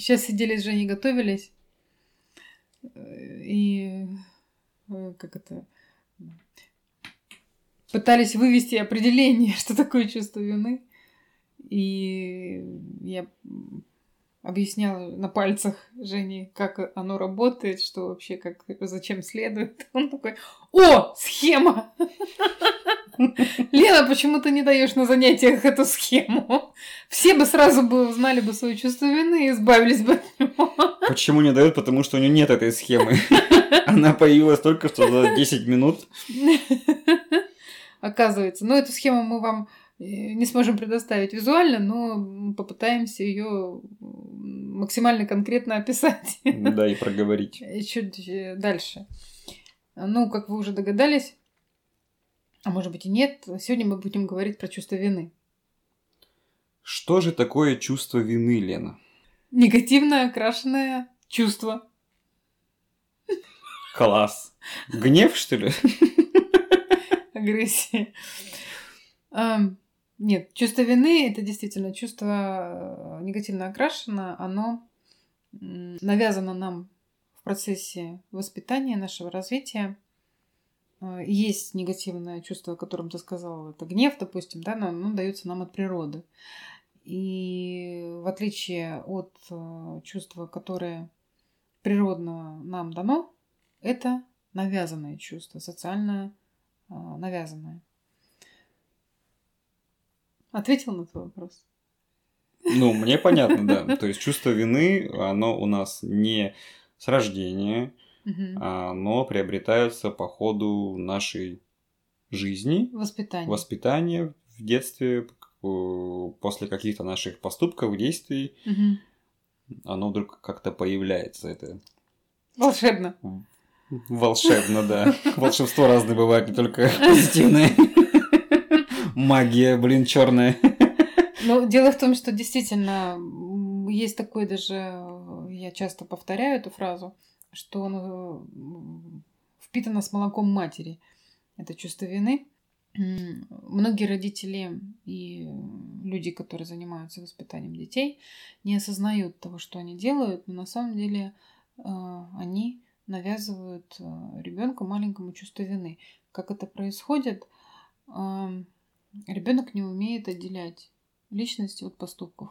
Сейчас сидели с Женей, готовились. И э, как это пытались вывести определение, что такое чувство вины. И я объясняла на пальцах Жени, как оно работает, что вообще, как, зачем следует. Он такой, о, схема! Лена, почему ты не даешь на занятиях эту схему? Все бы сразу бы узнали бы свое чувство вины и избавились бы от него. Почему не дают? Потому что у нее нет этой схемы. Она появилась только что за 10 минут. Оказывается. Но эту схему мы вам не сможем предоставить визуально, но попытаемся ее максимально конкретно описать. Да, и проговорить. Чуть э, дальше. Ну, как вы уже догадались, а может быть и нет, сегодня мы будем говорить про чувство вины. Что же такое чувство вины, Лена? Негативно окрашенное чувство. Класс. Гнев, что ли? Агрессия. Нет, чувство вины это действительно чувство э, негативно окрашено, оно навязано нам в процессе воспитания, нашего развития. Э, есть негативное чувство, о котором ты сказала, это гнев, допустим, да, но оно дается нам от природы. И в отличие от э, чувства, которое природно нам дано, это навязанное чувство, социально навязанное. Ответил на твой вопрос? Ну, мне понятно, да. То есть чувство вины, оно у нас не с рождения, но приобретается по ходу нашей жизни. Воспитания. Воспитания в детстве, после каких-то наших поступков, действий. Оно вдруг как-то появляется. Это Волшебно. Волшебно, да. Волшебство разное бывает, не только позитивное. Магия, блин, черная. Ну, дело в том, что действительно есть такой даже, я часто повторяю эту фразу, что он впитано с молоком матери. Это чувство вины. Многие родители и люди, которые занимаются воспитанием детей, не осознают того, что они делают, но на самом деле э, они навязывают э, ребенку маленькому чувство вины. Как это происходит? Ребенок не умеет отделять личность от поступков.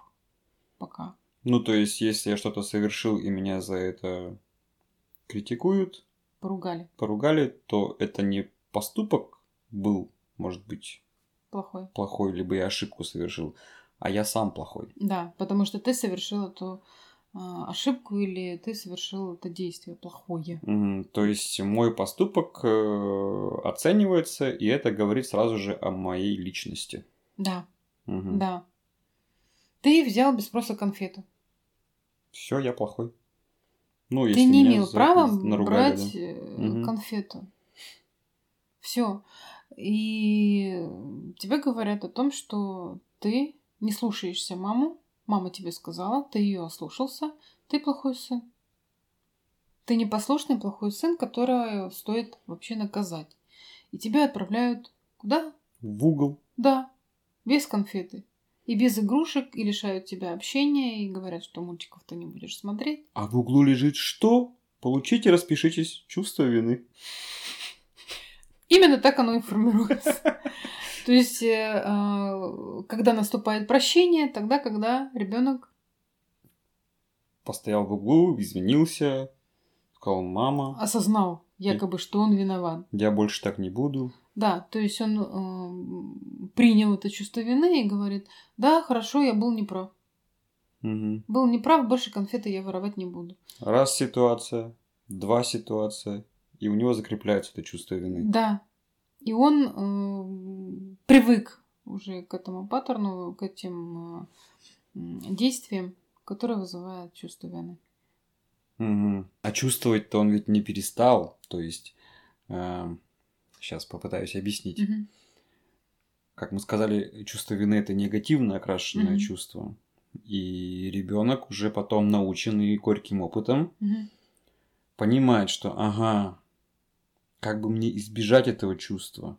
Пока. Ну, то есть, если я что-то совершил и меня за это критикуют, поругали, поругали, то это не поступок был, может быть, плохой, плохой, либо я ошибку совершил, а я сам плохой. Да, потому что ты совершил эту ошибку или ты совершил это действие плохое. Mm, то есть мой поступок э, оценивается, и это говорит сразу же о моей личности. Да. Угу. Да. Ты взял без спроса конфету. Все, я плохой. Ну, если ты не имел права наругали, брать да. угу. конфету. Все. И тебе говорят о том, что ты не слушаешься маму, Мама тебе сказала, ты ее ослушался, ты плохой сын. Ты непослушный плохой сын, которого стоит вообще наказать. И тебя отправляют куда? В угол. Да, без конфеты. И без игрушек, и лишают тебя общения, и говорят, что мультиков ты не будешь смотреть. А в углу лежит что? Получите, распишитесь. Чувство вины. Именно так оно и формируется. То есть, э, а, когда наступает прощение, тогда, когда ребенок постоял в углу, извинился, сказал мама. Осознал, якобы, что он виноват. Я больше так не буду. Да, то есть он э, принял это чувство вины и говорит, да, хорошо, я был неправ. Угу. Был неправ, больше конфеты я воровать не буду. Раз ситуация, два ситуация, и у него закрепляется это чувство вины. Да, и он э, привык уже к этому паттерну, к этим э, действиям, которые вызывают чувство вины. Угу. А чувствовать-то он ведь не перестал. То есть, э, сейчас попытаюсь объяснить. Угу. Как мы сказали, чувство вины это негативно окрашенное угу. чувство. И ребенок уже потом наученный горьким опытом угу. понимает, что ага, как бы мне избежать этого чувства.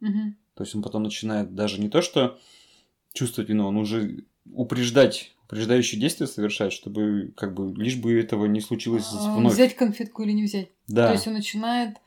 Угу. То есть он потом начинает даже не то, что чувствовать вину, он уже упреждать упреждающие действия совершать, чтобы как бы лишь бы этого не случилось а, вновь. Взять конфетку или не взять. Да. То есть он начинает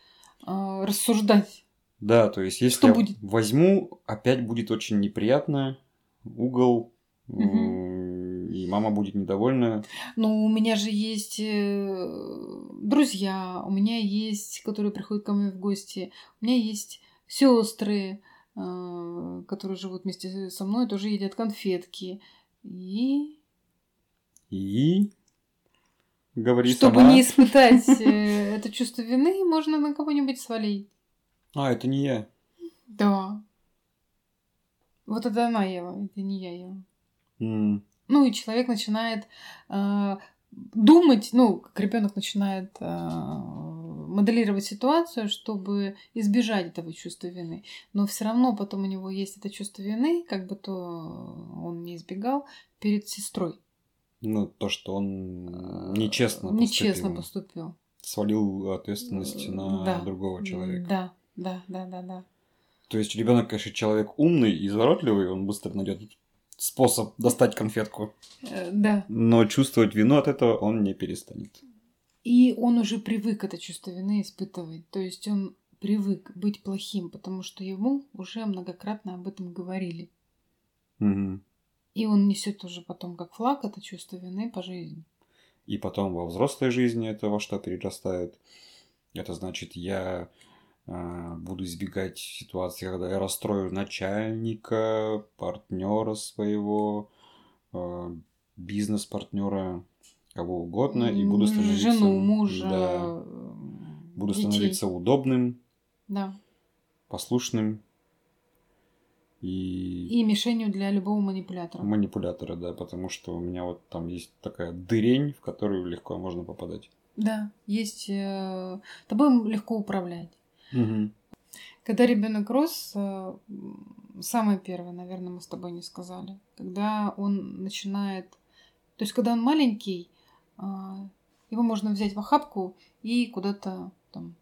э, рассуждать. Да, то есть если Что я будет? возьму, опять будет очень неприятно, угол, угу. И мама будет недовольна. Ну, у меня же есть э, друзья, у меня есть, которые приходят ко мне в гости, у меня есть сестры, э, которые живут вместе со мной, тоже едят конфетки. И... И... Говори Чтобы сама. не испытать э, это чувство вины, можно на кого-нибудь свалить. А, это не я. Да. Вот это она ела, это не я ела. Mm. Ну и человек начинает э, думать, ну, как ребенок начинает э, моделировать ситуацию, чтобы избежать этого чувства вины. Но все равно потом у него есть это чувство вины, как бы то он не избегал, перед сестрой. Ну, то, что он нечестно поступил. Нечестно поступил. Свалил ответственность на да. другого человека. Да, да, да, да, да. То есть ребенок, конечно, человек умный и изворотливый, он быстро найдет способ достать конфетку. Э, да. Но чувствовать вину от этого он не перестанет. И он уже привык это чувство вины испытывать. То есть он привык быть плохим, потому что ему уже многократно об этом говорили. Угу. И он несет уже потом как флаг это чувство вины по жизни. И потом во взрослой жизни это во что перерастает. Это значит, я буду избегать ситуации, когда я расстрою начальника, партнера своего, э, бизнес-партнера, кого угодно, и буду становиться... Жену, мужа, да, буду детей. становиться удобным, да. послушным и... И мишенью для любого манипулятора. Манипулятора, да, потому что у меня вот там есть такая дырень, в которую легко можно попадать. Да, есть... Э, тобой легко управлять. Угу. Когда ребенок рос, э, самое первое, наверное, мы с тобой не сказали, когда он начинает... То есть, когда он маленький, а, его можно взять в охапку и куда-то там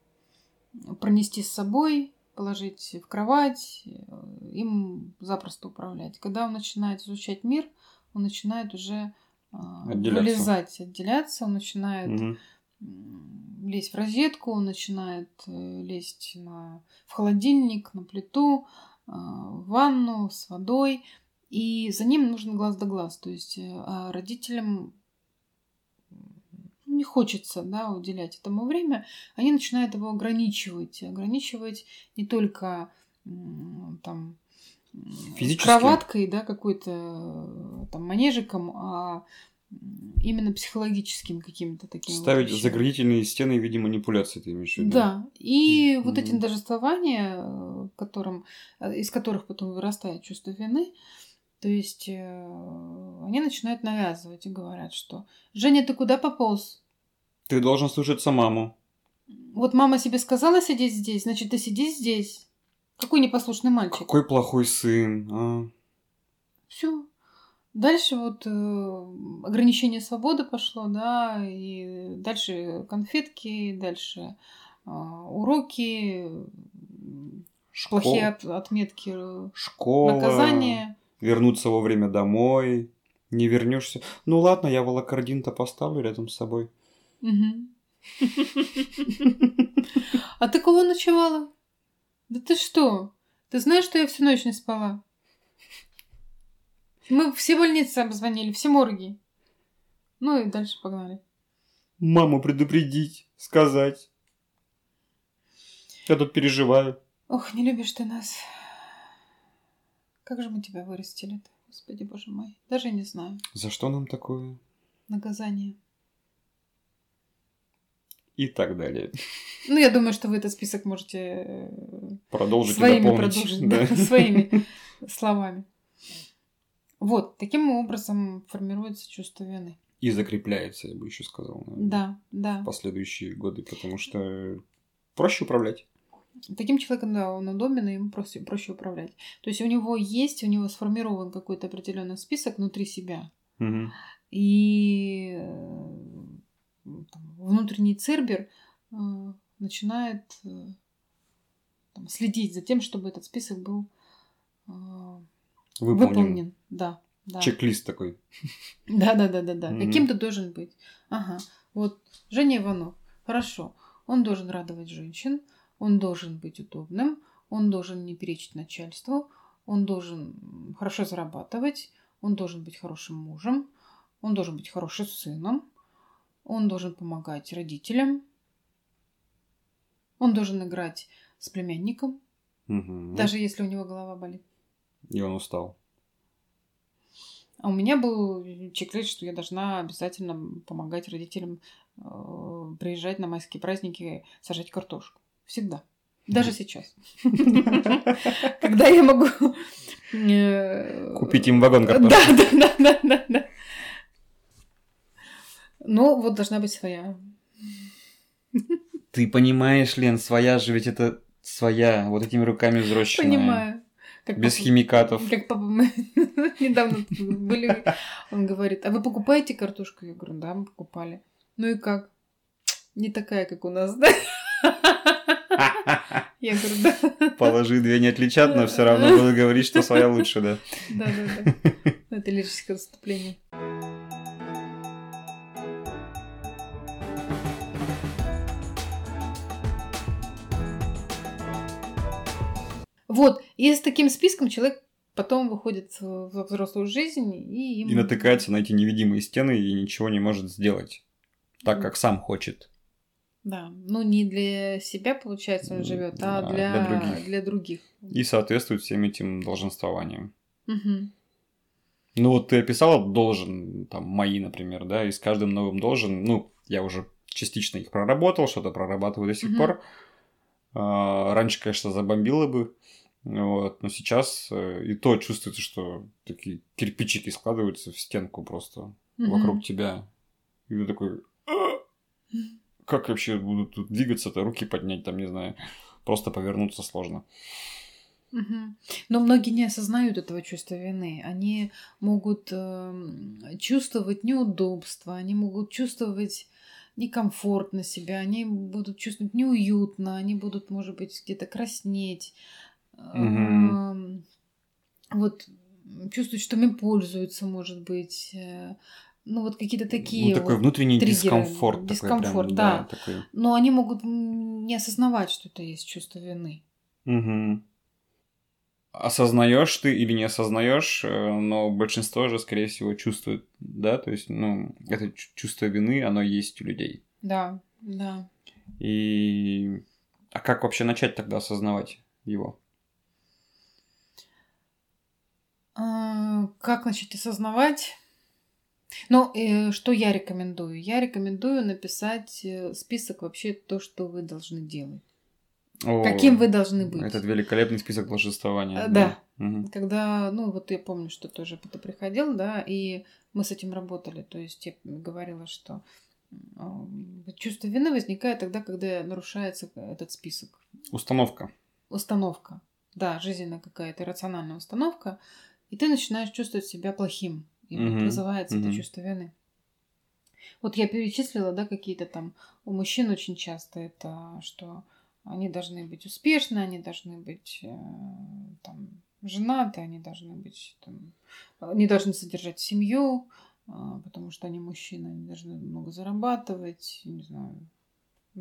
пронести с собой, положить в кровать, э, им запросто управлять. Когда он начинает изучать мир, он начинает уже а, отделяться. вылезать, отделяться, он начинает угу. Лезть в розетку, он начинает э, лезть на, в холодильник, на плиту, а, в ванну с водой. И за ним нужен глаз да глаз. То есть э, а родителям не хочется да, уделять этому время, они начинают его ограничивать. Ограничивать не только там, кроваткой, да, какой-то там манежиком, а именно психологическим каким-то таким. Ставить вот заградительные стены в виде манипуляции, ты имеешь в виду? Да. И mm-hmm. вот эти дожествования, которым, из которых потом вырастает чувство вины, то есть э, они начинают навязывать и говорят, что Женя, ты куда пополз? Ты должен слушаться маму. Вот мама себе сказала сидеть здесь, значит, ты сиди здесь. Какой непослушный мальчик. Какой плохой сын, а? Все. Дальше вот э, ограничение свободы пошло, да, и дальше конфетки, дальше э, уроки, Школ... плохие от, отметки, школа, наказание. Вернуться вовремя домой, не вернешься. Ну ладно, я волокордин-то поставлю рядом с собой. А ты кого ночевала? Да ты что? Ты знаешь, что я всю ночь не спала? Мы все больницы обзвонили, все морги. Ну и дальше погнали. Маму предупредить, сказать. Я тут переживаю. Ох, не любишь ты нас. Как же мы тебя вырастили-то, господи боже мой. Даже не знаю. За что нам такое? Наказание и так далее. Ну, я думаю, что вы этот список можете э, продолжить своими продолжить, да. Да, своими словами. Вот, таким образом формируется чувство вины. И закрепляется, я бы еще сказал. Наверное, да, да. В последующие годы, потому что проще управлять. Таким человеком, да, он удобен, и ему проще, проще управлять. То есть у него есть, у него сформирован какой-то определенный список внутри себя. Угу. И э, внутренний цербер э, начинает э, следить за тем, чтобы этот список был выполнен. выполнен. Да, Да. Чек-лист такой. Да, да, да, да, да. Мгм. Каким ты должен быть? Ага. Вот Женя Иванов. Хорошо. Он должен радовать женщин, он должен быть удобным, он должен не перечить начальству, он должен хорошо зарабатывать, он должен быть хорошим мужем, он должен быть хорошим сыном, он должен помогать родителям, он должен играть с племянником, Мгм. даже если у него голова болит. И он устал. А у меня был чек-лист, что я должна обязательно помогать родителям э, приезжать на майские праздники, сажать картошку. Всегда. Даже сейчас. Когда я могу... э, Купить им вагон картошки. да, да, да, да, да. Ну, вот должна быть своя. Ты понимаешь, Лен, своя же ведь это своя, вот этими руками взросшенная. Понимаю. Как Без папа- химикатов. Как папа мы недавно были, он говорит, а вы покупаете картошку? Я говорю, да, мы покупали. Ну и как? Не такая, как у нас, да? Я говорю, да. Положи две не отличат, но все равно буду говорить, что своя лучше, да. Да, да, да. Это лирическое отступление. Вот, и с таким списком человек потом выходит во взрослую жизнь и им... И натыкается на эти невидимые стены и ничего не может сделать. Так, как сам хочет. Да, ну не для себя, получается, он живет, а Да, для, для других. для других. И соответствует всем этим долженствованиям. Мгм. Ну вот ты описала должен, там, мои, например, да, и с каждым новым должен, ну, я уже частично их проработал, что-то прорабатываю до сих Мгм. пор. А, раньше, конечно, забомбило бы, вот, но сейчас э, и то чувствуется, что такие кирпичики складываются в стенку просто Мгм. вокруг тебя. И ты такой, «А, как вообще буду тут двигаться-то, руки поднять, там, не знаю, просто повернуться сложно. Мгм. Но многие не осознают этого чувства вины. Они могут эм, чувствовать неудобство, они могут чувствовать некомфортно себя, они будут чувствовать неуютно, они будут, может быть, где-то краснеть. Эм, Вот чувствовать, что ими пользуются, может быть. э, Ну, вот какие-то такие ну, такой вот внутренний триггеры. дискомфорт. такой прям, Дискомфорт, да. такой. Но они могут не осознавать, что это есть чувство вины. Мгм. Осознаешь ты или не осознаешь, э, но большинство же, скорее всего, чувствует, да, то есть, ну, это чу- чувство вины, оно есть у людей. Да, да. И... А как вообще начать тогда осознавать его? А, Как начать осознавать? Ну, э, что я рекомендую? Я рекомендую написать э, список вообще то, что вы должны делать. О, Каким вы должны быть. Этот великолепный список должествования. Э, да. Мгм. Когда, ну, вот я помню, что тоже ты приходил, да, и мы с этим работали. То есть я говорила, что м, чувство вины возникает тогда, когда нарушается этот список. Установка. Установка. Да, жизненная какая-то рациональная установка. И ты начинаешь чувствовать себя плохим. И Мгм, вызывается это мгм. чувство вины. Вот я перечислила, да, какие-то там у мужчин очень часто это, что они должны быть успешны, они должны быть э, там женаты, они должны быть там, они должны содержать семью, а, потому что они мужчины, они должны много зарабатывать, не знаю,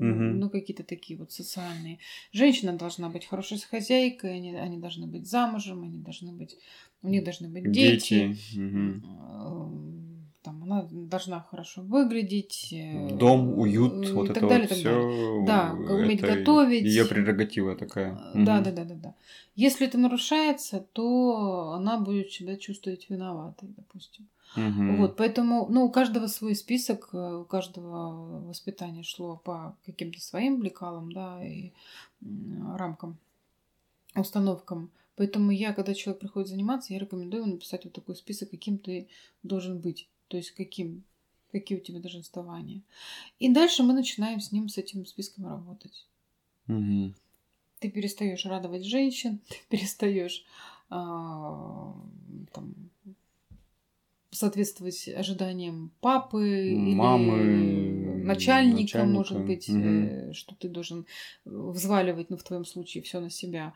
ну, Мгм. ну, какие-то такие вот социальные. Женщина должна быть хорошей хозяйкой, они, они должны быть замужем, они должны быть, у них должны быть дети. Дети. Мгм. Там, она должна хорошо выглядеть. э, Дом, уют, вот так это далее, вот далее. все. Да, уметь готовить. Ее прерогатива такая. Э, Да, да, да, да, да. Если это нарушается, то она будет себя чувствовать виноватой, допустим. Мгм. Вот, поэтому, ну, у каждого свой список, э, у каждого воспитание шло по каким-то своим лекалам, да, и рамкам, установкам. Поэтому я, когда человек приходит заниматься, я рекомендую ему написать вот такой список, каким ты должен быть. То есть каким, какие у тебя долженствования. И дальше мы начинаем с ним, с этим списком работать. Мгм. Ты перестаешь радовать женщин, ты перестаешь а, там, соответствовать ожиданиям папы Мамы, или начальника, может начальника. быть, Мгм. э, что ты должен взваливать, ну, в твоем случае, все на себя.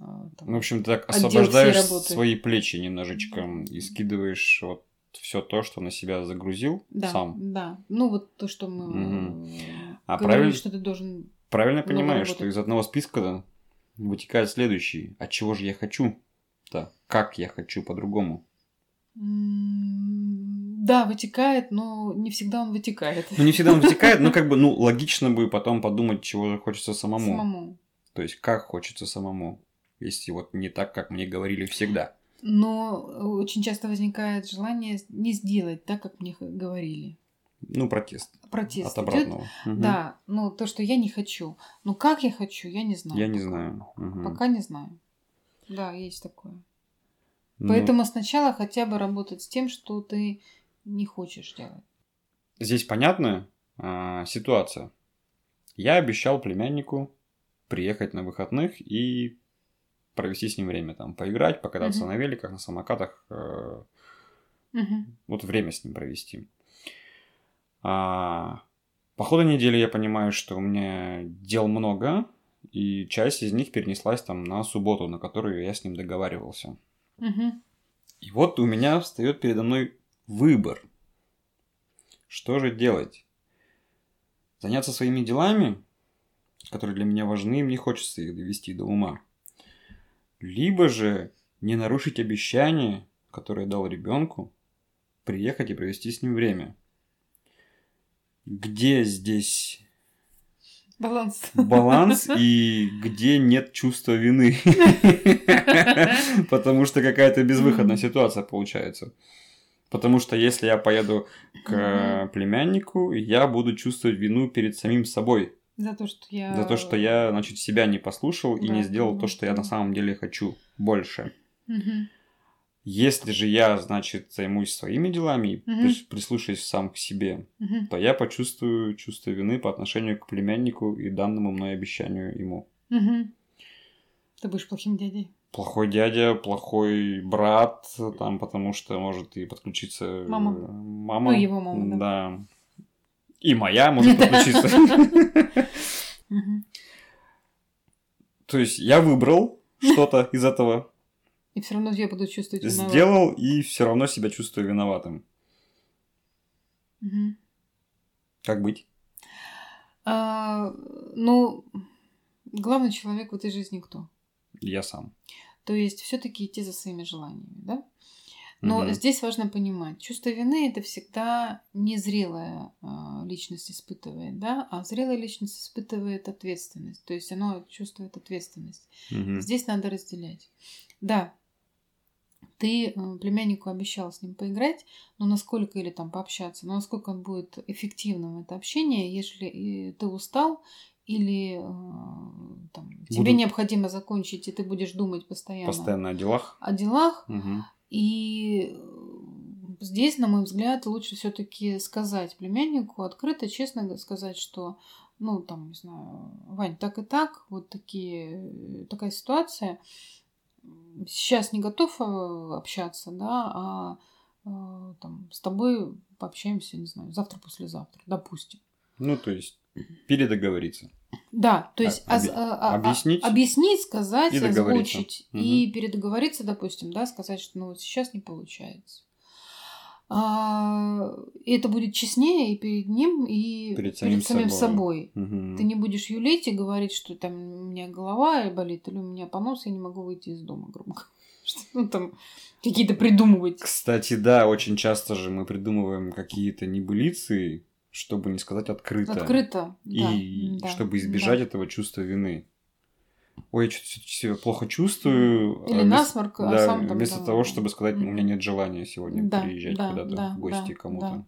а, там, Ну, в общем, ты так освобождаешь свои плечи немножечко и скидываешь вот все то, что на себя загрузил да, сам. да. Ну, вот то, что мы э, А говорили, правильно- что ты должен... Правильно работы. что из одного списка вытекает следующий. А чего же я хочу? Да. Как я хочу по-другому? Да, вытекает, но не всегда он вытекает. Ну, не всегда он вытекает, но как бы, ну, логично бы потом подумать, чего же хочется самому. Самому. То есть, как хочется самому. Если вот не так, как мне говорили всегда. Но очень часто возникает желание не сделать так, как мне говорили. Ну, протест. Протест От обратного. Мгм. Да, ну то, что я не хочу. Ну как я хочу, я не знаю. Я не пока. знаю. Мгм. Пока не знаю. Да, есть такое. Ну, Поэтому сначала хотя бы работать с тем, что ты не хочешь делать. Здесь понятная а, ситуация. Я обещал племяннику приехать на выходных и провести с ним время, там, поиграть, покататься Мгм. на великах, на самокатах, э, Мгм. вот время с ним провести. А, по ходу недели я понимаю, что у меня дел много, и часть из них перенеслась там на субботу, на которую я с ним договаривался. Мгм. И вот у меня встает передо мной выбор. Что же делать? Заняться своими делами, которые для меня важны, мне хочется их довести до ума. Либо же не нарушить обещание, которое дал ребенку, приехать и провести с ним время. Где здесь Баланс. баланс и где нет чувства вины? Потому что какая-то безвыходная ситуация получается. Потому что если я поеду к Мгм. племяннику, я буду чувствовать вину перед самим собой. За то, что я... За то, что я, значит, себя не послушал и Да, не сделал то, что я на самом деле хочу больше. Мгм. Если же я, значит, займусь своими делами и прис- прислушаюсь сам к себе, Мгм. то я почувствую чувство вины по отношению к племяннику и данному мной обещанию ему. Мгм. Ты будешь плохим дядей. плохой дядя, плохой брат, там, потому что может и подключиться Мама. э, мама. Ну, его мама, да. И моя может подключиться. То есть я выбрал что-то из этого, И все равно я буду чувствовать виноват. сделал и все равно себя чувствую виноватым. Как быть? А, ну, главный человек в этой жизни кто? Я сам. То есть все-таки идти за своими желаниями, да? Но Мгм. здесь важно понимать, чувство вины это всегда незрелая а, личность испытывает, да, а зрелая личность испытывает ответственность, то есть она чувствует ответственность. Мгм. Здесь надо разделять. Да, ты э, племяннику обещал с ним поиграть, но насколько или там пообщаться, но насколько он будет эффективным это общение, если ты устал или э, там, тебе Буду- необходимо закончить, и ты будешь думать постоянно, Постоянно о делах. о делах, Мгм. И э, здесь, на мой взгляд, лучше все-таки сказать племяннику открыто, честно сказать, что, ну, там, не знаю, Вань, так и так, вот такие, такая ситуация. Сейчас не готов э, общаться, да, а э, там, с тобой пообщаемся, не знаю, завтра-послезавтра, допустим. Ну, то есть передоговориться. Да, то есть А- объ- а- а- объяснить объяснить, сказать, и озвучить и передоговориться, допустим, да, сказать, что ну вот сейчас не получается. А, и это будет честнее и перед ним, и Перед перед, самим самим собой. собой. Мгм. Ты не будешь юлить и говорить, что там у меня голова болит, или у меня понос, я не могу выйти из дома, грубо говоря. Что, Ну, там какие-то придумывать. Кстати, да, очень часто же мы придумываем какие-то небылицы, чтобы не сказать открыто. Открыто. И да, чтобы избежать да. этого чувства вины. Ой, я что-то себя плохо чувствую. Или а вместо- насморк, а да, сам там, вместо да, того, чтобы сказать, у меня нет желания сегодня Да, приезжать да, куда-то да, в гости да, кому-то. да.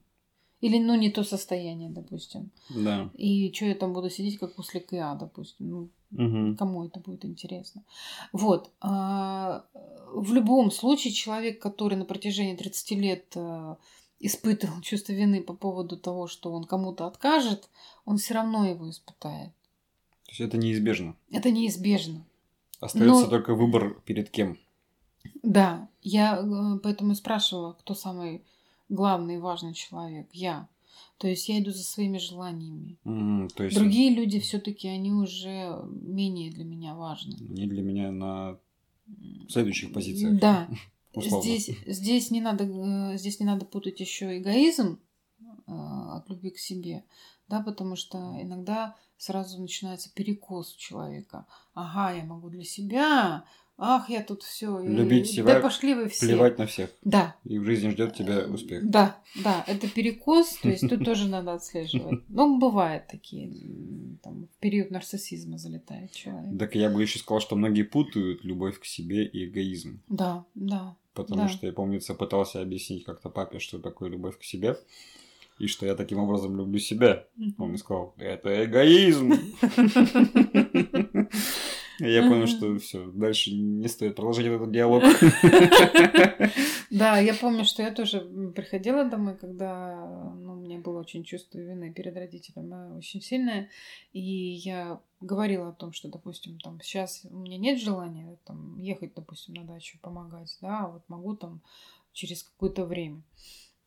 Или, ну, не то состояние, допустим. Да. И что я там буду сидеть, как после КА, допустим. Ну, Мгм. кому это будет интересно. Вот. а, В любом случае, человек, который на протяжении 30 лет э, испытывал чувство вины по поводу того, что он кому-то откажет, он все равно его испытает. То есть это неизбежно. Это неизбежно. Остается Но- только выбор перед кем. Да, я э, поэтому и спрашивала, кто самый главный и важный человек. Я. То есть я иду за своими желаниями. Мгм, то есть Другие люди все-таки они уже менее для меня важны. не для меня на следующих позициях. Да. условно. Здесь, здесь не надо, э, здесь не надо путать еще эгоизм э, от любви к себе, да, потому что иногда сразу начинается перекос у человека. Ага, я могу для себя, ах, я тут все. Любить себя, Да пошли вы все. Плевать на всех. Да, И в жизни ждет тебя успех. да, да, это перекос, то есть тут тоже надо отслеживать. Ну, бывают такие, там, в период нарциссизма залетает человек. Так я бы еще сказал, что многие путают любовь к себе и эгоизм. Да, да. Потому Да. что я, помнится, пытался объяснить как-то папе, что такое любовь к себе. И что я таким образом люблю себя. Он мне сказал, это эгоизм. Я понял, что все, дальше не стоит продолжать этот диалог. Да, я помню, что я тоже приходила домой, когда ну, у меня было очень чувство вины перед родителем э, очень сильное. И я говорила о том, что, допустим, там сейчас у меня нет желания там, ехать, допустим, на дачу помогать, да, а вот могу там через какое-то время.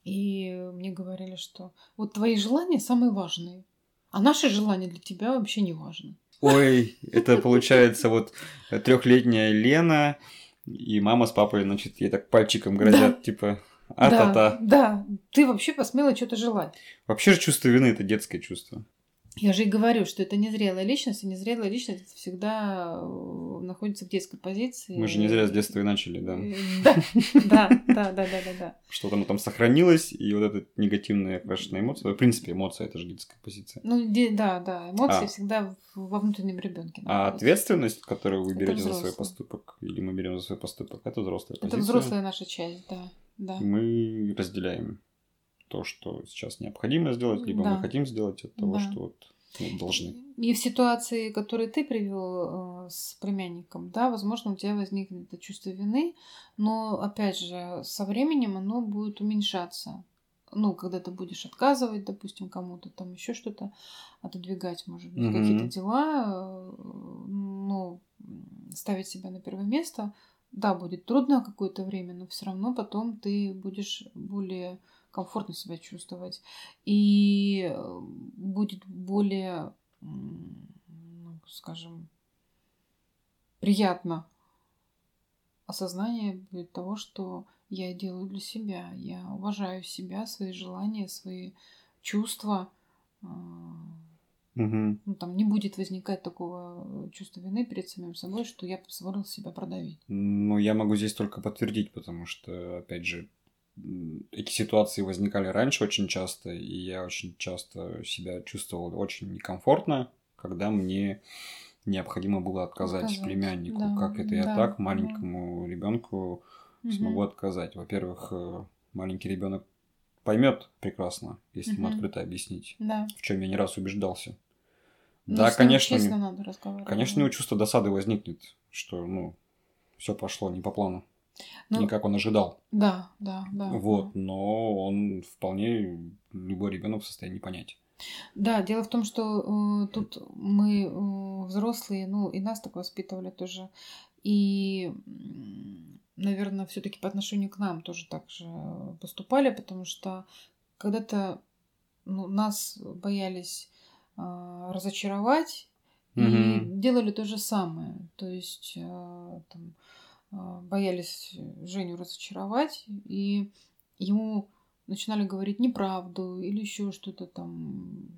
И мне говорили, что вот твои желания самые важные, а наши желания для тебя вообще не важны. Ой, это получается вот трехлетняя Лена и мама с папой, значит, ей так пальчиком грозят, типа, да, а-та-та. да, ты вообще посмела что-то желать. Вообще же чувство вины это детское чувство. Я же и говорю, что это незрелая личность, и незрелая личность это всегда э, находится в детской позиции. Мы же не зря с детства и начали, да. Э, Да, да, да, да, да, да. Что-то оно там сохранилось, и вот эта негативная окрашенная эмоция, в принципе, эмоция это же детская позиция. Ну, да, да, эмоции А. всегда во внутреннем ребенке. А ответственность, которую вы Это берете за свой поступок, или мы берем за свой поступок, это взрослая Это позиция. взрослая наша часть, да, мы разделяем то, что сейчас необходимо сделать, либо Да. мы хотим сделать от того, Да. что вот мы должны. И в ситуации, которую ты привел э, с племянником, да, возможно, у тебя возникнет это чувство вины, но опять же, со временем оно будет уменьшаться. Ну, когда ты будешь отказывать, допустим, кому-то, там еще что-то отодвигать, может быть, Мгм. какие-то дела, э, ну, ставить себя на первое место, да, будет трудно какое-то время, но все равно потом ты будешь более комфортно себя чувствовать. И э, будет более, ну, скажем, приятно осознание будет того, что я делаю для себя. Я уважаю себя, свои желания, свои чувства. Мгм. Ну, там не будет возникать такого чувства вины перед самим собой, что я позволил себя продавить. Ну, я могу здесь только подтвердить, потому что, опять же, эти ситуации возникали раньше очень часто, и я очень часто себя чувствовал очень некомфортно, когда мне необходимо было отказать Отказать, племяннику. да, как это я да, так да. маленькому ребенку смогу Мгм. отказать? Во-первых, э, маленький ребенок поймет прекрасно, если ему Мгм. открыто объяснить, Да. в чем я не раз убеждался. Ну, да, конечно, честно надо разговаривать. конечно, у него чувство досады возникнет, что, ну, все пошло не по плану, Ну, не как он ожидал. Да, да, да. Вот, но он вполне любой ребенок в состоянии понять. Да, дело в том, что э, тут мы э, взрослые, ну и нас так воспитывали тоже. И, наверное, все-таки по отношению к нам тоже так же поступали, потому что когда-то ну, нас боялись э, разочаровать и Мгм. делали то же самое. То есть э, там, боялись Женю разочаровать, и ему начинали говорить неправду или еще что-то там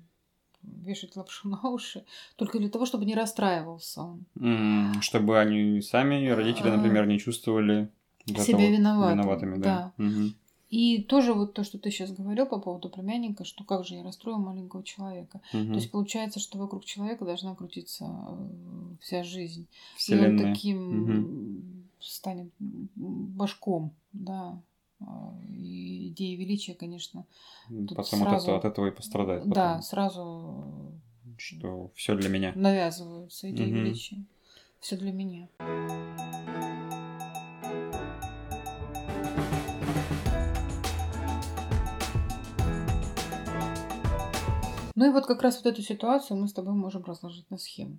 вешать лапшу на уши, только для того, чтобы не расстраивался он. М, Чтобы они сами, родители, А, например, не чувствовали себя виноватым, виноватыми. Да. Мгм. И тоже вот то, что ты сейчас говорил по поводу племянника, что как же я расстрою маленького человека. Мгм. То есть получается, что вокруг человека должна крутиться э, вся жизнь. И Вселенная. он таким м, станет башком, да. А, И идея величия, конечно, Потом от, сразу- этого, от этого и пострадает. потом, да, сразу Что все для меня. навязываются идеи Мгм. величия. Все для меня. Ну и вот как раз вот эту ситуацию мы с тобой можем разложить на схему.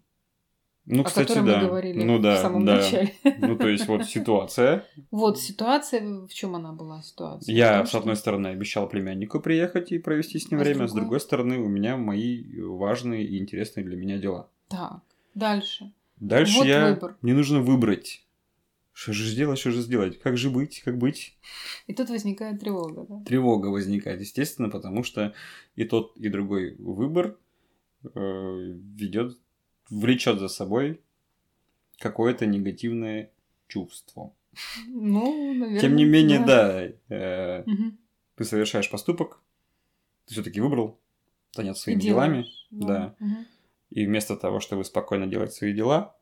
Ну, о кстати, котором да. мы говорили ну, да, в самом да. начале. Ну, то есть, вот ситуация. Вот ситуация, в чем она была ситуация? Я, Потому с что- одной стороны, обещал племяннику приехать и провести с ним А время, с другой? другой стороны, у меня мои важные и интересные для меня дела. Так, дальше. Дальше Вот я... выбор. Мне нужно выбрать. Что же сделать, что же сделать? Как же быть, как быть? И тут возникает тревога, да? Тревога возникает, естественно, потому что и тот, и другой выбор э, ведет, влечет за собой какое-то негативное чувство. Ну, наверное. Тем не менее, да, э, Мгм. ты совершаешь поступок, ты все-таки выбрал заняться своими делами, делаешь, да. Мгм. и вместо того, чтобы спокойно делать свои дела,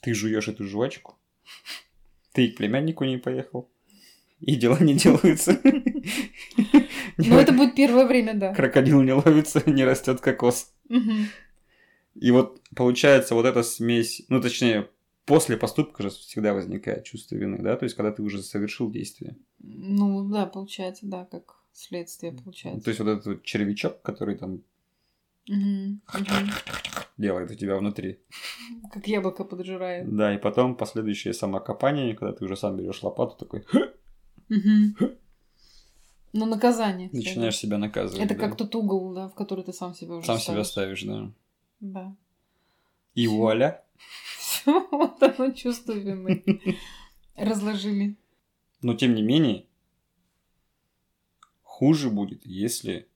ты жуешь эту жвачку, ты к племяннику не поехал, и дела не делаются. Ну, это будет первое время, да. Крокодил не ловится, не растет кокос. И вот получается вот эта смесь, ну точнее, после поступка же всегда возникает чувство вины, да, то есть когда ты уже совершил действие. Ну, да, получается, да, как следствие получается. То есть вот этот вот червячок, который там делает у тебя внутри. Как яблоко поджирает. Да, и потом последующее самокопание, когда ты уже сам берешь лопату, такой Мгм. Ну, наказание. начинаешь себя наказывать. Это да. как тот угол, да, в который ты сам себя уже Сам себя ставишь. ставишь, да. Да. И вуаля. Все, вот оно чувство вины. Разложили. Но тем не менее, хуже будет, если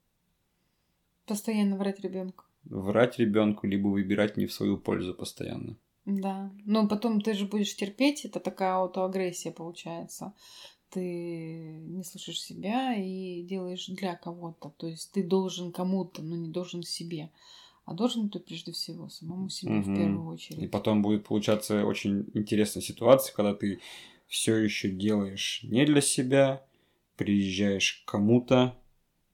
Постоянно врать ребенку. врать ребенку, либо выбирать не в свою пользу постоянно. Да. Но потом ты же будешь терпеть, это такая аутоагрессия получается. Ты не слышишь себя и делаешь для кого-то. То есть ты должен кому-то, но не должен себе. А должен ты прежде всего самому себе Мгм. в первую И очередь. потом будет получаться очень интересная ситуация, когда ты все еще делаешь не для себя, приезжаешь к кому-то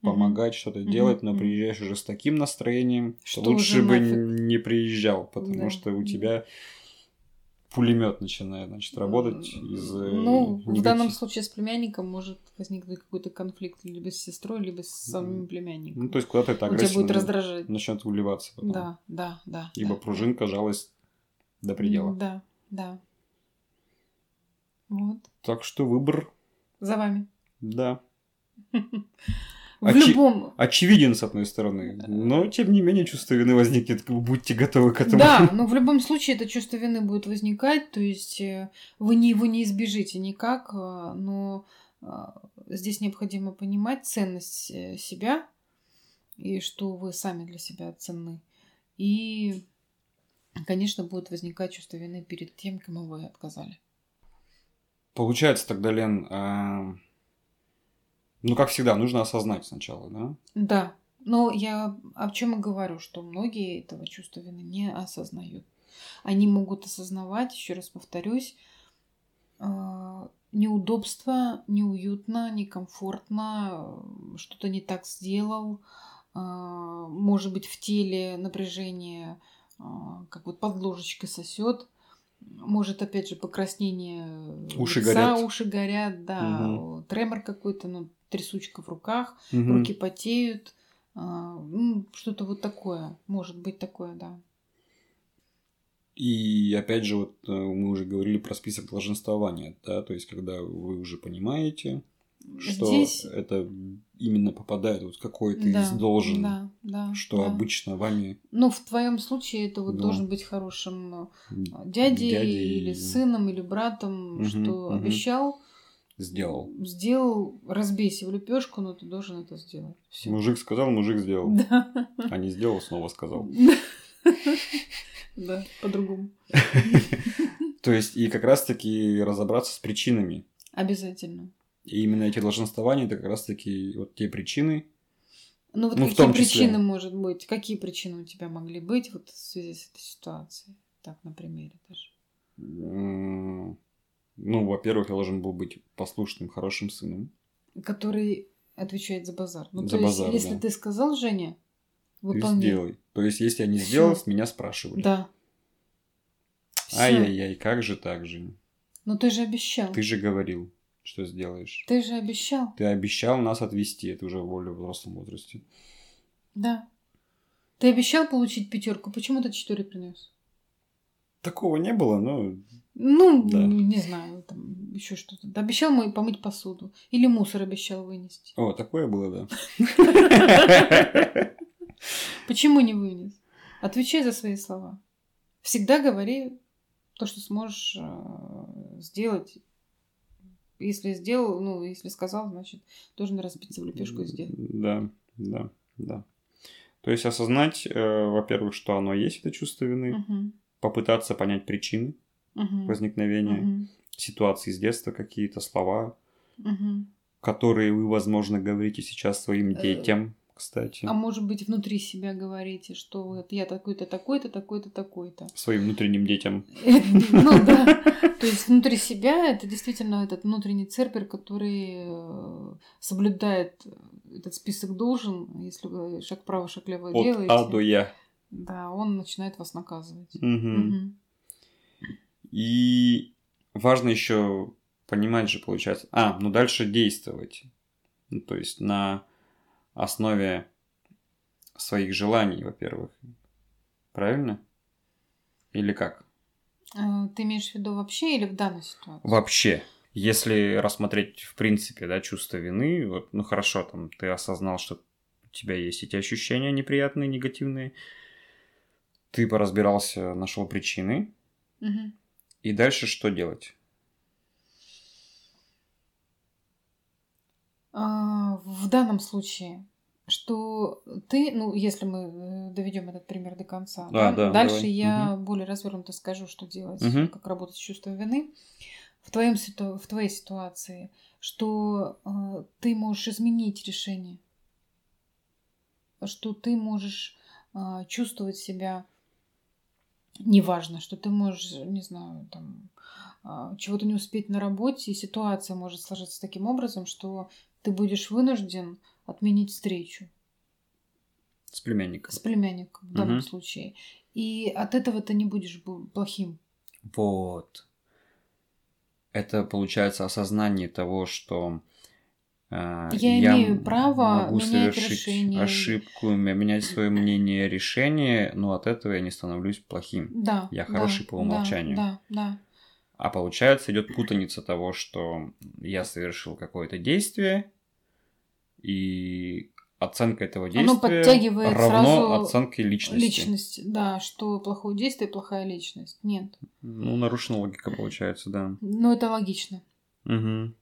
помогать что-то Мгм. делать, но приезжаешь уже с таким настроением, что, Что лучше бы нафиг. не приезжал, потому Да. что у тебя пулемет начинает, значит, работать из э, Ну, в негатив- данном случае с племянником может возникнуть какой-то конфликт либо с сестрой, либо с самим племянником. Ну, то есть куда-то это Он тебя будет агрессия раздражать. начнет выливаться потом. Да, да, да. Ибо да. пружинка жалась до предела. Да, да. Вот. Так что выбор, За вами. да, В Очи- любом. очевиден с одной стороны, но тем не менее чувство вины возникнет, будьте готовы к этому. Да, но в любом случае это чувство вины будет возникать, то есть э, вы не, его не избежите никак, э, но э, здесь необходимо понимать ценность э, себя и что вы сами для себя ценны. И, конечно, будет возникать чувство вины перед тем, кому вы отказали. Получается тогда, Лен, а, ну, как всегда, нужно осознать сначала, да? Да, но я о чем и говорю, что многие этого чувства вины не осознают. Они могут осознавать, еще раз повторюсь, э, неудобство, неуютно, некомфортно, что-то не так сделал, э, может быть в теле напряжение, э, как вот под ложечкой сосет, может опять же покраснение Уши лица, горят. уши горят, да, тремор какой-то, ну трясучка в руках, Мгм. руки потеют, а, ну, что-то вот такое, может быть такое, да. И опять же, вот э, мы уже говорили про список долженствования, да, то есть когда вы уже понимаете, что Здесь, это именно попадает вот какой-то да, из должен, да, да, что да. обычно вами Ну, в твоем случае это вот Ну. должен быть хорошим э, дядей, дядей или сыном, или братом, Мгм, что мгм. обещал, сделал. сделал, разбейся в лепешку, но ты должен это сделать. Всё. Мужик сказал, мужик сделал. Да. А не сделал, снова сказал. Да, по-другому. То есть, и как раз-таки разобраться с причинами. Обязательно. И именно эти долженствования, это как раз-таки вот те причины, Ну вот Ну, какие причины, может быть, какие причины у тебя могли быть вот в связи с этой ситуацией? Так, на примере даже. ну, во-первых, я должен был быть послушным, хорошим сыном. Который отвечает за базар. Ну, За то есть, базар, если да. ты сказал Жене, Ты выполняй. сделай. То есть, если я не Всё. сделал, с меня спрашивали. Да. Всё. Ай-яй-яй, как же так же? Но ты же обещал. Ты же говорил, что сделаешь. Ты же обещал. Ты обещал нас отвезти, это уже в более взрослом возрасте. Да. Ты обещал получить пятерку. Почему ты четыре принес? Такого не было, но... Ну, Да. не знаю, там еще что-то. Да, Обещал мой помыть посуду. Или мусор обещал вынести. О, такое было, да. Почему не вынес? Отвечай за свои слова. Всегда говори то, что сможешь э, сделать. Если сделал, ну, если сказал, значит, должен разбиться в лепешку и сделать. Да, да, да. То есть осознать, э, во-первых, что оно есть, это чувство вины, Мгм. попытаться понять причины Мгм. возникновения, Мгм. ситуации с детства, какие-то слова, Мгм. которые вы, возможно, говорите сейчас своим Э, детям, кстати. А может быть, внутри себя говорите, что вот я такой-то, такой-то, такой-то, такой-то. Своим внутренним детям. Ну да. То есть внутри себя это действительно этот внутренний цербер, который э, соблюдает этот список должен. Если вы шаг вправо, шаг влево От делаете, А до Я. да, он начинает вас наказывать. И важно еще понимать же, получается. А, ну дальше действовать. Ну, то есть на основе своих желаний, во-первых. Правильно? Или как? Э, Ты имеешь в виду вообще или в данной ситуации? Вообще. Если рассмотреть, в принципе, да, чувство вины, вот, ну хорошо, там, ты осознал, что у тебя есть эти ощущения неприятные, негативные, ты поразбирался, нашел причины, Мгм. и дальше что делать? В данном случае, что ты, ну, если мы доведем этот пример до конца, Да, да, дальше давай. я более развернуто скажу, что делать, Мгм. как работать с чувством вины. В, твоем, ситу- в твоей ситуации, что а, ты можешь изменить решение, что ты можешь а, чувствовать себя неважно, что ты можешь, не знаю, там, а, чего-то не успеть на работе, и ситуация может сложиться таким образом, что ты будешь вынужден отменить встречу С племянником. с племянником в данном Мгм. случае. И от этого ты не будешь бу- плохим. Вот. Это получается осознание того, что э, Я имею право могу совершить решение. ошибку, менять свое мнение, решение, но от этого я не становлюсь плохим. Да. Я да, хороший по да, умолчанию. Да, да. А получается идет путаница того, что я совершил какое-то действие, и оценка этого действия Оно подтягивает равно сразу оценке личности. Личность, да, что плохое действие, плохая личность. Нет. Ну, нарушена логика получается, да. Ну, это логично. Угу.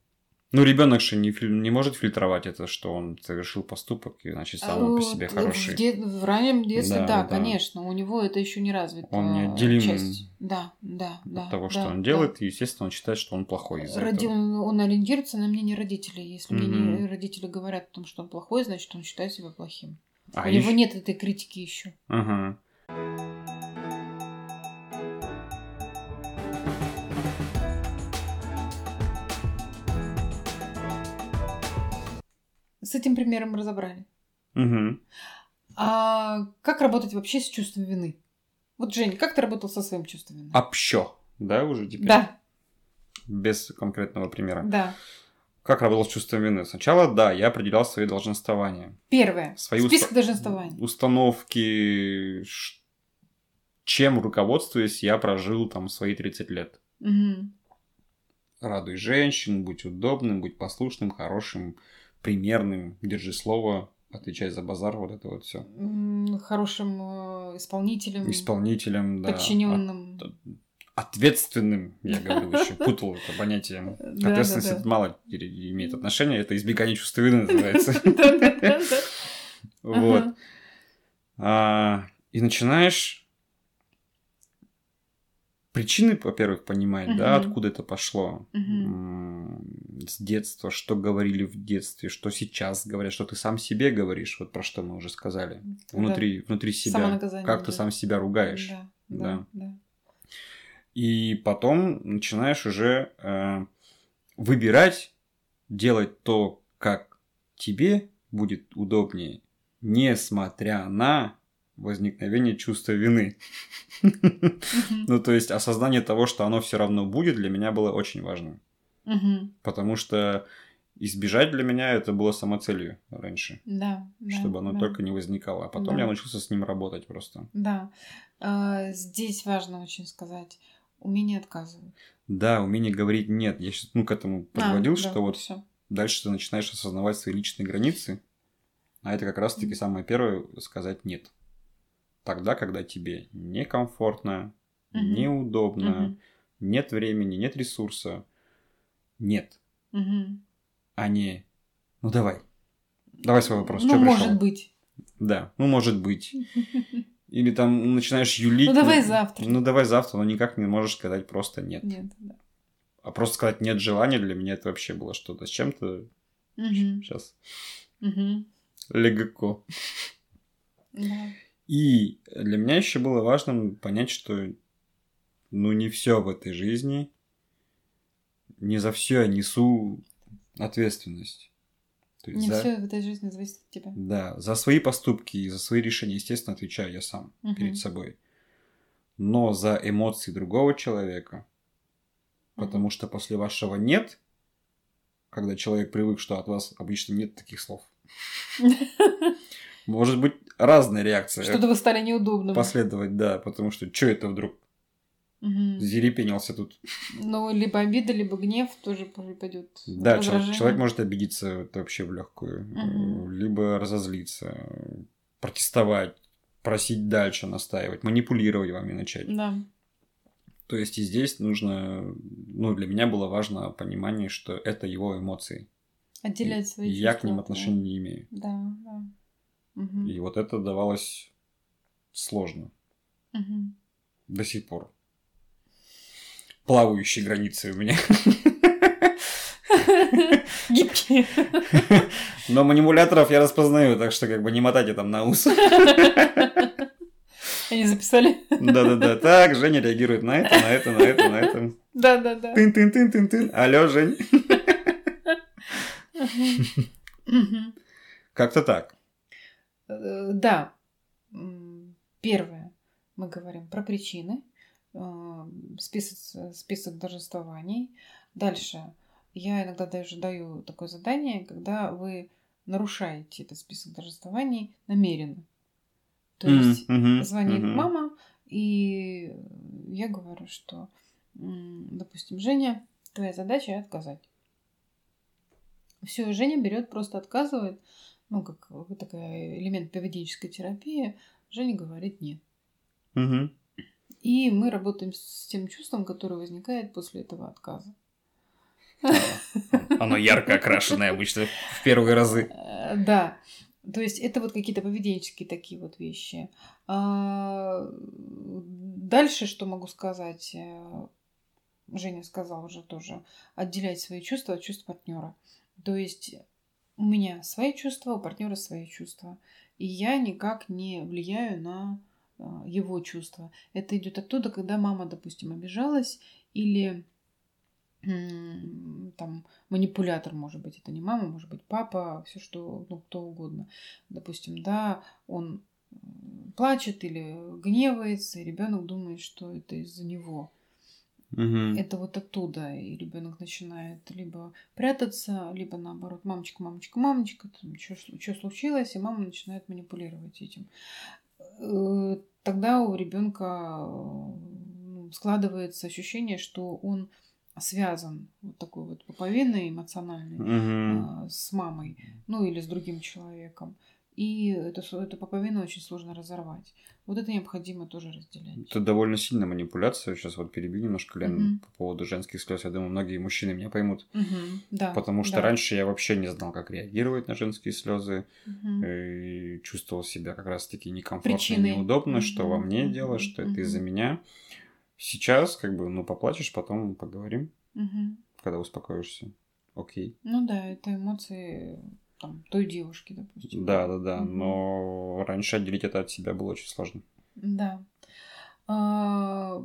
Ну, ребенок же не, не может фильтровать это, что он совершил поступок, и значит сам он по себе Вот, хороший. В, де- в раннем детстве, Да, да, да. конечно. У него это еще не развито. Он неотделим часть. Да, да, От да. того, да, что он да. делает, и, естественно, он считает, что он плохой из-за Роди- этого. Он ориентируется на мнение родителей. Если мнение Мгм. родители говорят о том, что он плохой, значит, он считает себя плохим. А У него ещё- нет этой критики еще. Ага. С этим примером разобрали. Угу. А как работать вообще с чувством вины? Вот, Жень, как ты работал со своим чувством вины? Общо, да, уже теперь? Да, Без конкретного примера. да. Как работал с чувством вины? Сначала, да, я определял свои долженствования. Первое. Свои Список уста- долженствований. Установки, чем руководствуясь, я прожил там свои 30 лет. Мгм. Радуй женщин, будь удобным, будь послушным, хорошим, примерным, держи слово, отвечай за базар, вот это вот все. Хорошим э, исполнителем, Исполнителем, да. подчиненным. От- ответственным, я говорил еще, путал это понятие. Ответственность это мало имеет отношение, это избегание чувства вины называется. Вот. А, И начинаешь причины, во-первых, понимать, да, Мгм. откуда это пошло. М, С детства, что говорили в детстве, что сейчас говорят, что ты сам себе говоришь, вот про что мы уже сказали. Внутри, внутри себя. Как ты да. сам себя ругаешь. Да, Да. да, да. И потом начинаешь уже э, выбирать, делать то, как тебе будет удобнее, несмотря на возникновение чувства вины. Ну, то есть осознание того, что оно все равно будет, для меня было очень важно. Потому что избежать для меня это было самоцелью раньше. Да, чтобы оно только не возникало. А потом я научился с ним работать просто. Да. А, здесь важно очень сказать, умение отказывать. Да, умение говорить нет. Я сейчас ну, к этому подводил, а, что да, вот дальше ты начинаешь осознавать свои личные границы, а это как раз-таки самое первое сказать нет. Тогда, когда тебе некомфортно, mm-hmm. неудобно, mm-hmm. нет времени, нет ресурса, нет. Mm-hmm. А не, ну давай, давай свой вопрос. Ну, может пришел? быть. Да, ну может быть. Или там начинаешь юлить. Ну давай завтра. Ну давай завтра, но никак не можешь сказать просто нет. Нет, да. А просто сказать нет желания для меня это вообще было что-то с чем-то. Угу. Сейчас. Угу. Легко. Да. И для меня еще было важным понять, что ну не все в этой жизни, не за все я несу ответственность. То есть не за... все в этой жизни зависит от тебя. Да, за свои поступки и за свои решения, естественно, отвечаю я сам угу. перед собой. Но за эмоции другого человека, угу. потому что после вашего нет, когда человек привык, что от вас обычно нет таких слов, может быть разная реакция. Что-то вы стали неудобным. Последовать, да, потому что что это вдруг Угу. Зерепенился тут. Ну, либо обида, либо гнев тоже пойдет. Да, человек, человек может обидеться это вообще в легкую, угу. либо разозлиться, протестовать, просить дальше, настаивать, манипулировать вами начать. Да. То есть и здесь нужно, ну, для меня было важно понимание, что это его эмоции. Отделять свои и чувства. Я к ним отношения да. не имею. Да, да. Угу. И вот это давалось сложно. Угу. До сих пор плавающие границы у меня. Гибкие. Но манипуляторов я распознаю, так что как бы не мотайте там на ус. Они записали? Да-да-да. Так, Женя реагирует на это, на это, на это, на это. Да-да-да. Тын-тын-тын-тын-тын. Алло, Жень. Как-то так. Э, да. Первое. Мы говорим про причины список, список должествований. Дальше я иногда даже даю такое задание, когда вы нарушаете этот список должествований намеренно. То есть mm-hmm. звонит mm-hmm. мама, и я говорю, что, допустим, Женя, твоя задача отказать. Все, Женя берет, просто отказывает, ну, как такой элемент поведенческой терапии. Женя говорит нет. Угу. И мы работаем с тем чувством, которое возникает после этого отказа. Оно ярко окрашенное обычно в первые разы. Э, да. То есть это вот какие-то поведенческие такие вот вещи. А, дальше что могу сказать? Э, Женя сказал уже тоже. Отделять свои чувства от чувств партнера. То есть у меня свои чувства, у партнера свои чувства. И я никак не влияю на а, его чувства. Это идет оттуда, когда мама, допустим, обижалась или там манипулятор может быть, это не мама, может быть папа, все что, ну кто угодно. Допустим, да, он плачет или гневается, и ребенок думает, что это из-за него. Угу. Это вот оттуда, и ребенок начинает либо прятаться, либо наоборот, мамочка, мамочка, мамочка, там что случилось, и мама начинает манипулировать этим. Э, тогда у ребенка ну, складывается ощущение, что он связан вот такой вот поповиной эмоциональной угу. с мамой, ну или с другим человеком. И эту, эту поповину очень сложно разорвать. Вот это необходимо тоже разделять. Это довольно сильная манипуляция. Сейчас вот перебью немножко, Лен, угу. по поводу женских слез. Я думаю, многие мужчины меня поймут. Угу. Да, Потому что да. раньше я вообще не знал, как реагировать на женские слезы. Угу. И чувствовал себя как раз-таки некомфортно Причины. неудобно, угу. что во мне дело, что угу. это из-за меня. Сейчас, как бы, ну, поплачешь, потом поговорим, угу. когда успокоишься. Окей. Ну да, это эмоции там, той девушки, допустим. Да, да, да. Угу. Но раньше отделить это от себя было очень сложно. Да. А,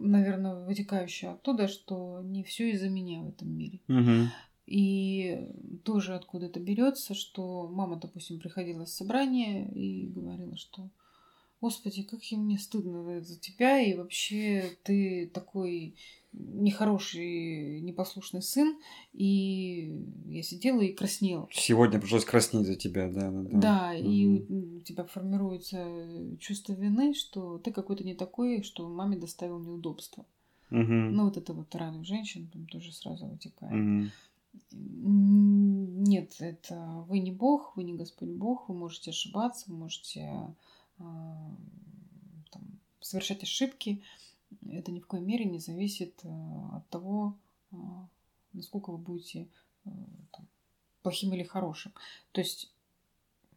наверное, вытекающее оттуда, что не все из-за меня в этом мире. Угу. И тоже откуда это берется, что мама, допустим, приходила с собрания и говорила, что Господи, как мне стыдно за тебя, и вообще ты такой нехороший, непослушный сын, и я сидела и краснела. Сегодня пришлось краснеть за тебя, да, да, да. Да, угу. и у тебя формируется чувство вины, что ты какой-то не такой, что маме доставил неудобства. Угу. Ну, вот это вот раны женщин там тоже сразу вытекает. Угу. Нет, это вы не Бог, вы не Господь Бог, вы можете ошибаться, вы можете э, там, совершать ошибки. Это ни в коей мере не зависит э, от того, э, насколько вы будете э, там, плохим или хорошим. То есть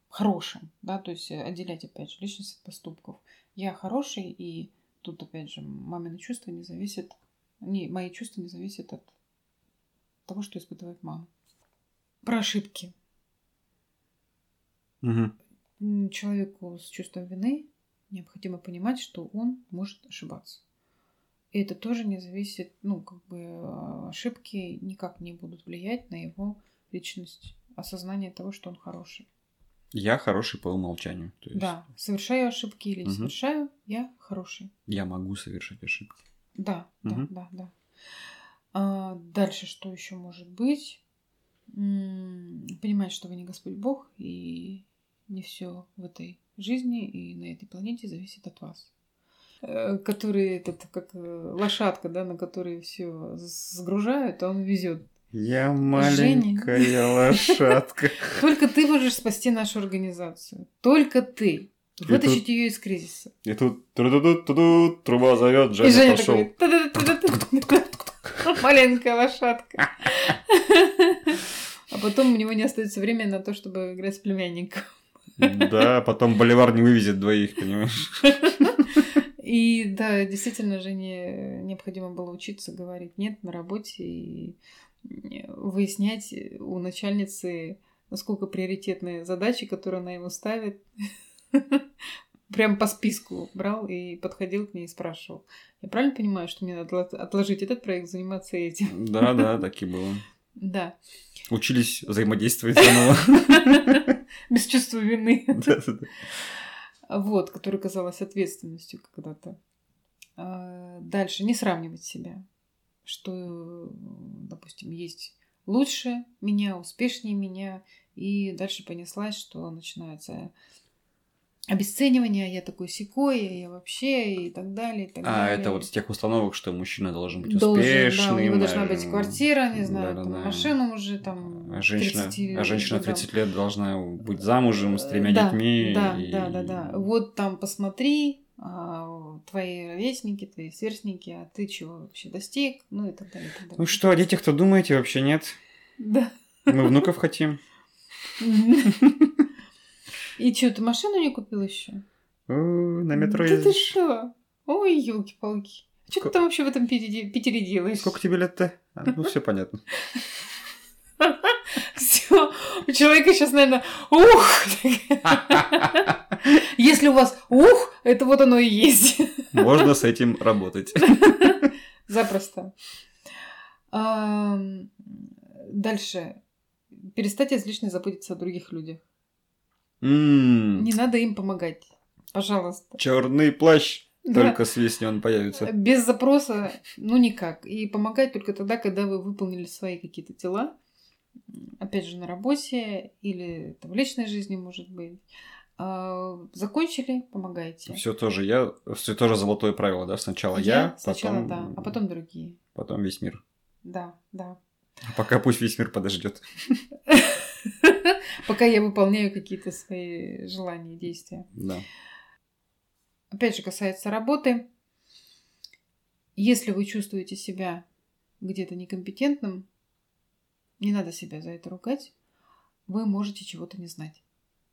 хорошим, да, то есть отделять опять же личность от поступков. Я хороший, и тут опять же мамины чувства не зависят, не, мои чувства не зависят от того, что испытывает мама. Про ошибки. Угу. Человеку с чувством вины необходимо понимать, что он может ошибаться. И это тоже не зависит, ну, как бы ошибки никак не будут влиять на его личность, осознание того, что он хороший. Я хороший по умолчанию. То есть... Да, совершаю ошибки или угу. совершаю, я хороший. Я могу совершать ошибки. Да, угу. да, да, да. А дальше что еще может быть? Понимать, что вы не Господь Бог, и не все в этой жизни и на этой планете зависит от вас. Э, который этот, как э, лошадка, да, на которой все сгружают, а он везет. Я маленькая Женя. лошадка. Только ты можешь спасти нашу организацию. Только ты. Вытащить ее из кризиса. И тут труба зовет, Женя пошел. Маленькая лошадка. А потом у него не остается времени на то, чтобы играть с племянником. Да, потом Боливар не вывезет двоих, понимаешь? И да, действительно, Жене необходимо было учиться говорить нет на работе и выяснять у начальницы, насколько приоритетные задачи, которые она ему ставит. Прям по списку брал и подходил к ней и спрашивал. Я правильно понимаю, что мне надо отложить этот проект, заниматься этим? Да, да, так и было. Да. Учились взаимодействовать заново. Без чувства вины. Вот, который казалось ответственностью когда-то. А, дальше, не сравнивать себя. Что, допустим, есть лучше меня, успешнее меня. И дальше понеслась, что начинается обесценивание, я такой секой, я вообще и так далее. И так а далее. это вот с тех установок, что мужчина должен быть должен, успешным. Да, у него должна быть квартира, не знаю, да, там, да. машина уже там. А женщина, 30, а женщина 30 лет должна быть замужем с тремя да, детьми. Да, и... да, да, да. Вот там посмотри, а, твои ровесники, твои сверстники, а ты чего вообще достиг, ну и так далее. И так далее. Ну что, о детях-то думаете вообще нет? Да. Мы внуков хотим. И что, ты машину не купил еще? На метро Да ты что? Ой, елки-палки. Что ты там вообще в этом Питере делаешь? Сколько тебе лет-то? А, ну, все понятно. Все, у человека сейчас, наверное, ух! Если у вас ух, это вот оно и есть. Можно с этим работать. Запросто. Дальше. Перестать излишне заботиться о других людях. Не надо им помогать. Пожалуйста. Черный плащ. Да. Только с весни он появится. Без запроса, ну никак. И помогать только тогда, когда вы выполнили свои какие-то дела. Опять же, на работе или в личной жизни, может быть. А, закончили, помогайте. Все тоже я, все тоже золотое правило, да? Сначала я, я сначала потом... да, а потом другие. Потом весь мир. Да, да. А пока пусть весь мир подождет. Пока я выполняю какие-то свои желания и действия. Да. Опять же, касается работы. Если вы чувствуете себя где-то некомпетентным, не надо себя за это ругать. Вы можете чего-то не знать.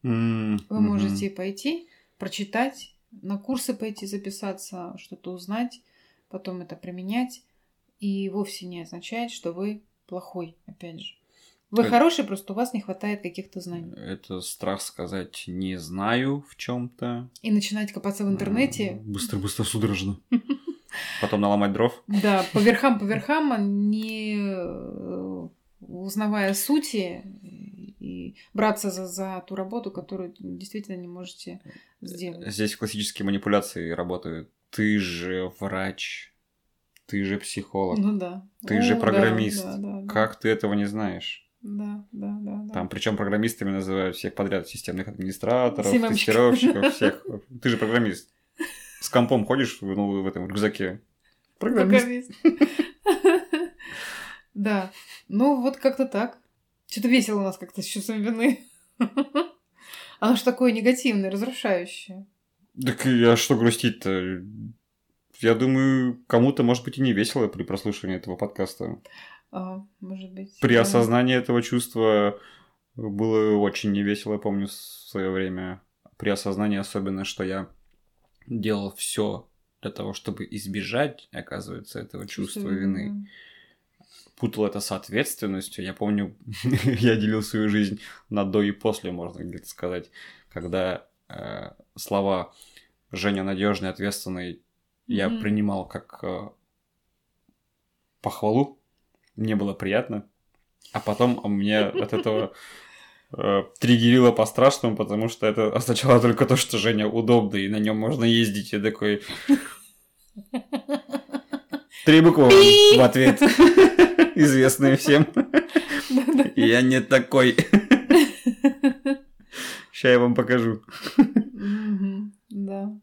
Mm-hmm. Вы можете пойти, прочитать, на курсы пойти записаться, что-то узнать, потом это применять. И вовсе не означает, что вы плохой, опять же. Вы это, хороший, просто у вас не хватает каких-то знаний. Это страх сказать не знаю в чем-то. И начинать копаться в интернете. Быстро-быстро судорожно. Потом наломать дров. Да, по верхам, по верхам, не э, узнавая сути и браться за, за ту работу, которую действительно не можете сделать. Здесь классические манипуляции работают. Ты же врач, Ты же психолог. Ну да. Ты О, же программист. да, да, да. Как ты этого не знаешь? Да, да, да, да. Там, причем программистами называют всех подряд системных администраторов, СММщиков. тестировщиков, всех. Ты же программист. С компом ходишь ну, в этом рюкзаке. Программист. Программист. Да. Ну, вот как-то так. Что-то весело у нас как-то с чувством вины. Оно ж такое негативное, разрушающее. Так я что грустить-то? Я думаю, кому-то, может быть, и не весело при прослушивании этого подкаста. А, может быть. При осознании этого чувства было очень невесело, я помню, в свое время. При осознании особенно, что я делал все для того, чтобы избежать, оказывается, этого чувства вины. Путал это с ответственностью. Я помню, я делил свою жизнь на до и после, можно где-то сказать, когда э, слова Женя надежный, ответственный я Мгм. принимал как э, похвалу. Мне было приятно. А потом мне от этого э, триггерило по-страшному, потому что это означало только то, что Женя удобный, и на нем можно ездить. Я такой... Три буквы в ответ. Известные всем. Я не такой. Сейчас я вам покажу. Да.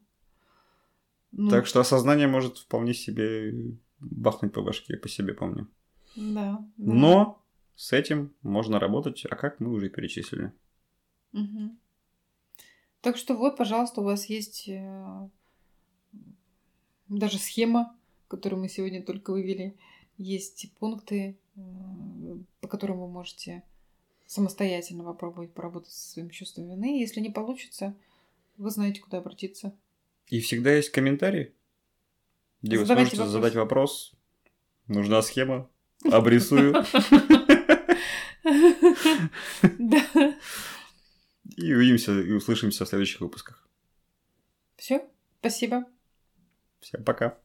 Ну, Так что осознание может вполне себе бахнуть по башке, по себе помню. Да. да. Но с этим можно работать, а как мы уже перечислили. Мгм. Так что вот, пожалуйста, у вас есть э, даже схема, которую мы сегодня только вывели. Есть пункты, э, по которым вы можете самостоятельно попробовать поработать со своим чувством вины. Если не получится, вы знаете, куда обратиться. И всегда есть комментарий, где вы Задавайте сможете вопрос. задать вопрос. Нужна схема. Обрисую. Да. И увидимся и услышимся в следующих выпусках. Все. Спасибо. Всем пока.